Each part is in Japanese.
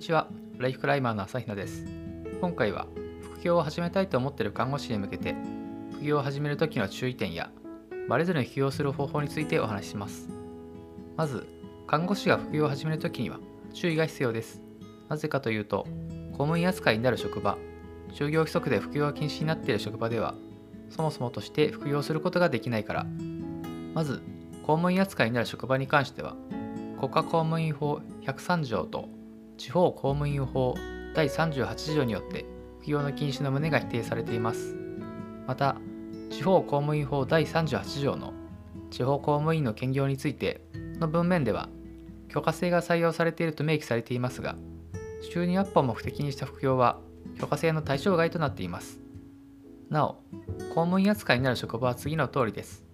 にちは、ライフクライマーの朝比奈です。今回は副業を始めたいと思っている看護師に向けて、副業を始める時の注意点や、バレずに副業する方法についてお話しします。まず、看護師が副業を始める時には注意が必要です。なぜかというと、公務員扱いになる職場、就業規則で副業が禁止になっている職場では、そもそもとして副業することができないから、まず、公務員扱いになる職場に関しては、国家公務員法103条と地方公務員法第38条によって副業の禁止の旨が否定されています。また地方公務員法第38条の地方公務員の兼業についての文面では許可制が採用されていると明記されていますが収入アップを目的にした副業は許可制の対象外となっています。なお公務員扱いになる職場は次の通りです。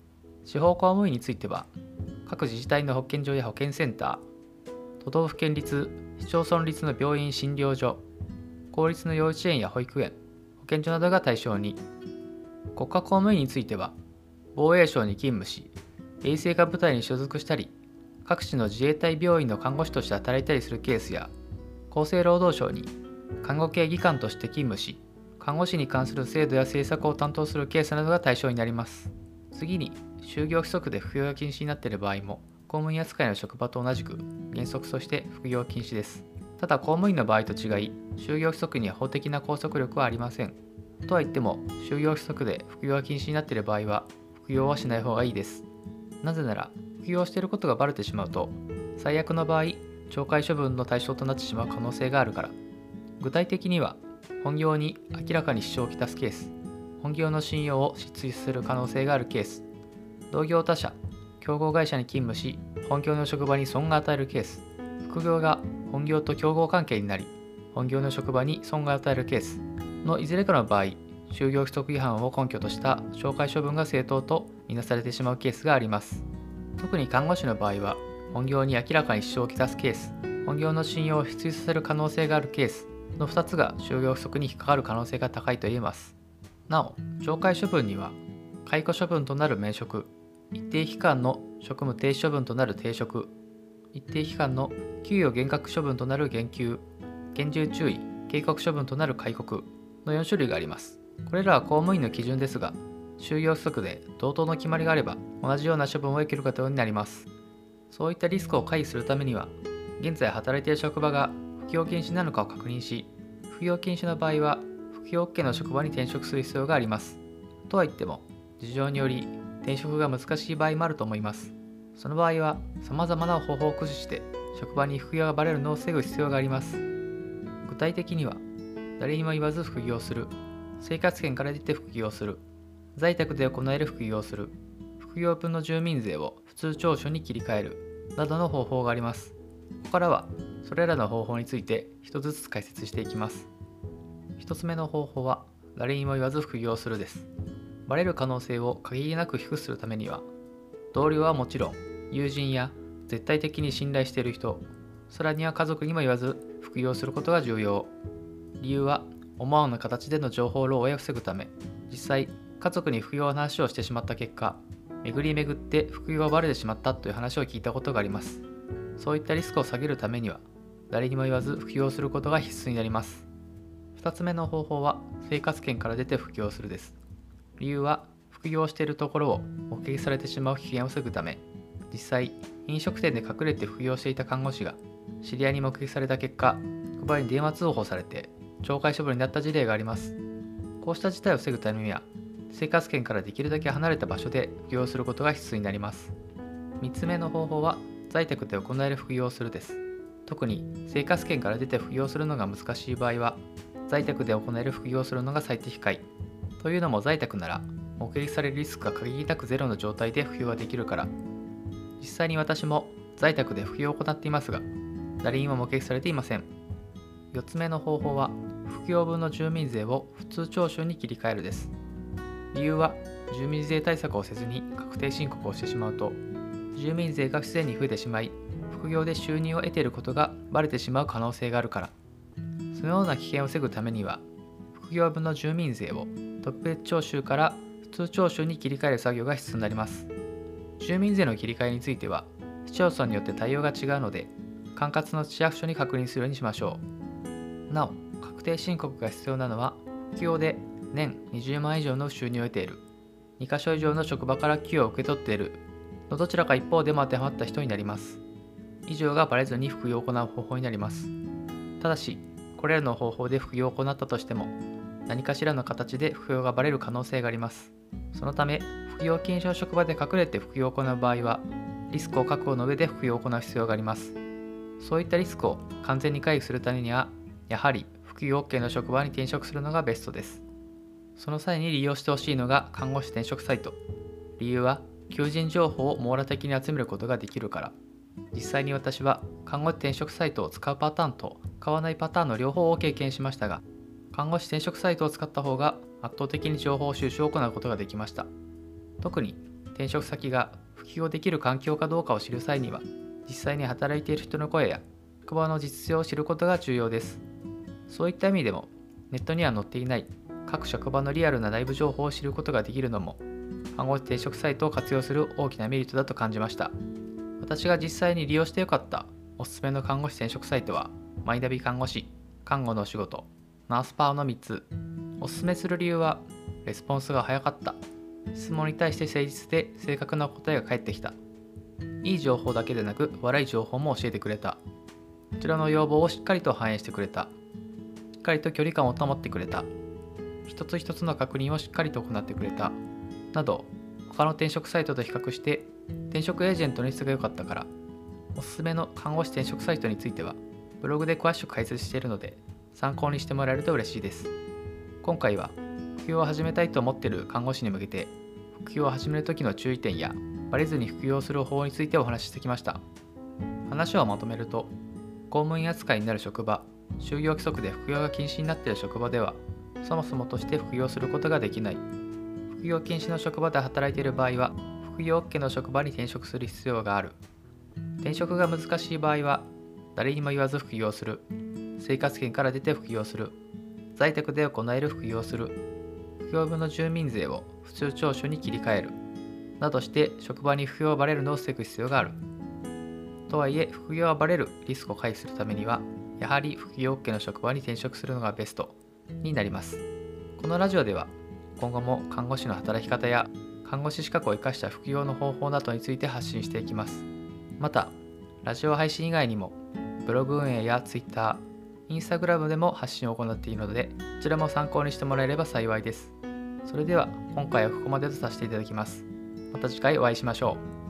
地方公務員については各自治体の保健所や保健センター都道府県立市町村立の病院診療所公立の幼稚園や保育園保健所などが対象に。国家公務員については防衛省に勤務し衛生科部隊に所属したり各地の自衛隊病院の看護師として働いたりするケースや厚生労働省に看護系技官として勤務し看護師に関する制度や政策を担当するケースなどが対象になります。次に就業規則で服用が禁止になっている場合も公務員扱いの職場と同じく原則として副業禁止です。ただ公務員の場合と違い、就業規則には法的な拘束力はありません。とは言っても、就業規則で副業が禁止になっている場合は、副業はしない方がいいです。なぜなら、副業していることがバレてしまうと、最悪の場合、懲戒処分の対象となってしまう可能性があるから。具体的には、本業に明らかに支障をきたすケース、本業の信用を失墜する可能性があるケース、同業他社、競合会社に勤務し本業の職場に損が与えるケース。副業が本業と競合関係になり本業の職場に損が与えるケース。のいずれかの場合就業規則違反を根拠とした懲戒処分が正当とみなされてしまうケースがあります。特に看護師の場合は本業に明らかに支障をきたすケース。本業の信用を失墜させる可能性があるケース。の2つが就業規則に引っかかる可能性が高いと言えます。なお懲戒処分には解雇処分となる免職。一定期間の職務停止処分となる停職。一定期間の給与減額処分となる減給。厳重注意警告処分となる戒告の4種類があります。これらは公務員の基準ですが就業規則で同等の決まりがあれば同じような処分を受ける方になります。そういったリスクを回避するためには現在働いている職場が不業禁止なのかを確認し不業禁止の場合は不業 OK の職場に転職する必要があります。とは言っても事情により転職が難しい場合もあると思います。その場合は様々な方法を駆使して職場に副業がバレるのを防ぐ必要があります。具体的には誰にも言わず副業する、生活圏から出て副業する、在宅で行える副業する、副業分の住民税を普通徴収に切り替えるなどの方法があります。ここからはそれらの方法について一つずつ解説していきます。一つ目の方法は誰にも言わず副業するです。バレる可能性を限りなく低くするためには同僚はもちろん友人や絶対的に信頼している人さらには家族にも言わず服用することが重要。理由は思わぬ形での情報漏洩を防ぐため。実際家族に服用の話をしてしまった結果巡り巡って服用がバレてしまったという話を聞いたことがあります。そういったリスクを下げるためには誰にも言わず服用することが必須になります。2つ目の方法は生活圏から出て服用するです。理由は副業しているところを目撃されてしまう危険を防ぐため実際飲食店で隠れて副業していた看護師が知り合いに目撃された結果職場に電話通報されて懲戒処分になった事例があります。こうした事態を防ぐためには生活圏からできるだけ離れた場所で副業することが必須になります。3つ目の方法は在宅で行える副業をするです。特に生活圏から出て副業するのが難しい場合は在宅で行える副業をするのが最適解。というのも在宅なら目撃されるリスクが限りなくゼロの状態で服用ができるから。実際に私も在宅で服用を行っていますが誰にも目撃されていません。4つ目の方法は服用分の住民税を普通徴収に切り替えるです。理由は住民税対策をせずに確定申告をしてしまうと住民税が不自然に増えてしまい副業で収入を得ていることがバレてしまう可能性があるから。そのような危険を防ぐためには副業分の住民税を特別徴収から普通徴収に切り替える作業が必要になります。住民税の切り替えについては、市町村によって対応が違うので、管轄の市役所に確認するようにしましょう。なお確定申告が必要なのは副業で年20万以上の収入を得ている2カ所以上の職場から給与を受け取っているのどちらか一方でも当てはまった人になります以上がバレずに副業を行う方法になりますただしこれらの方法で副業を行ったとしても何かしらの形で副業がバレる可能性があります。そのため副業禁止の職場で隠れて副業を行う場合はリスクを確保の上で副業を行う必要があります。そういったリスクを完全に回避するためにはやはり副業 OK の職場に転職するのがベストです。その際に利用してほしいのが看護師転職サイト。理由は求人情報を網羅的に集めることができるから。実際に私は看護師転職サイトを使うパターンと使わないパターンの両方を経験しましたが看護師転職サイトを使った方が圧倒的に情報収集を行うことができました。特に転職先が復帰をできる環境かどうかを知る際には実際に働いている人の声や職場の実情を知ることが重要です。そういった意味でもネットには載っていない各職場のリアルな内部情報を知ることができるのも看護師転職サイトを活用する大きなメリットだと感じました。私が実際に利用してよかったおすすめの看護師転職サイトはマイナビ看護師看護のお仕事ナースパーの3つおすすめする理由はレスポンスが早かった。質問に対して誠実で正確な答えが返ってきた。いい情報だけでなく悪い情報も教えてくれた。こちらの要望をしっかりと反映してくれた。しっかりと距離感を保ってくれた。一つ一つの確認をしっかりと行ってくれた。など他の転職サイトと比較して転職エージェントの質が良かったから。おすすめの看護師転職サイトについてはブログで詳しく解説しているので参考にしてもらえると嬉しいです。今回は副業を始めたいと思っている看護師に向けて副業を始める時の注意点やバレずに副業する方法についてお話ししてきました。話をまとめると公務員扱いになる職場就業規則で副業が禁止になっている職場ではそもそもとして副業することができない。副業禁止の職場で働いている場合は副業 OK の職場に転職する必要がある。転職が難しい場合は誰にも言わず副業する。生活圏から出て副業する。在宅で行える副業する。副業分の住民税を普通徴収に切り替える。などして職場に副業がバレるのを防ぐ必要がある。とはいえ副業がバレるリスクを回避するためにはやはり副業 OK の職場に転職するのがベストになります。このラジオでは今後も看護師の働き方や看護師資格を生かした副業の方法などについて発信していきます。またラジオ配信以外にもブログ運営や Twitter、インスタグラムでも発信を行っているのでこちらも参考にしてもらえれば幸いです。それでは今回はここまでとさせていただきます。また次回お会いしましょう。